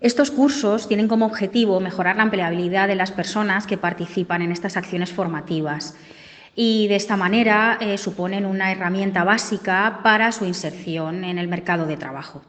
Estos cursos tienen como objetivo mejorar la empleabilidad de las personas que participan en estas acciones formativas y de esta manera eh, suponen una herramienta básica para su inserción en el mercado de trabajo.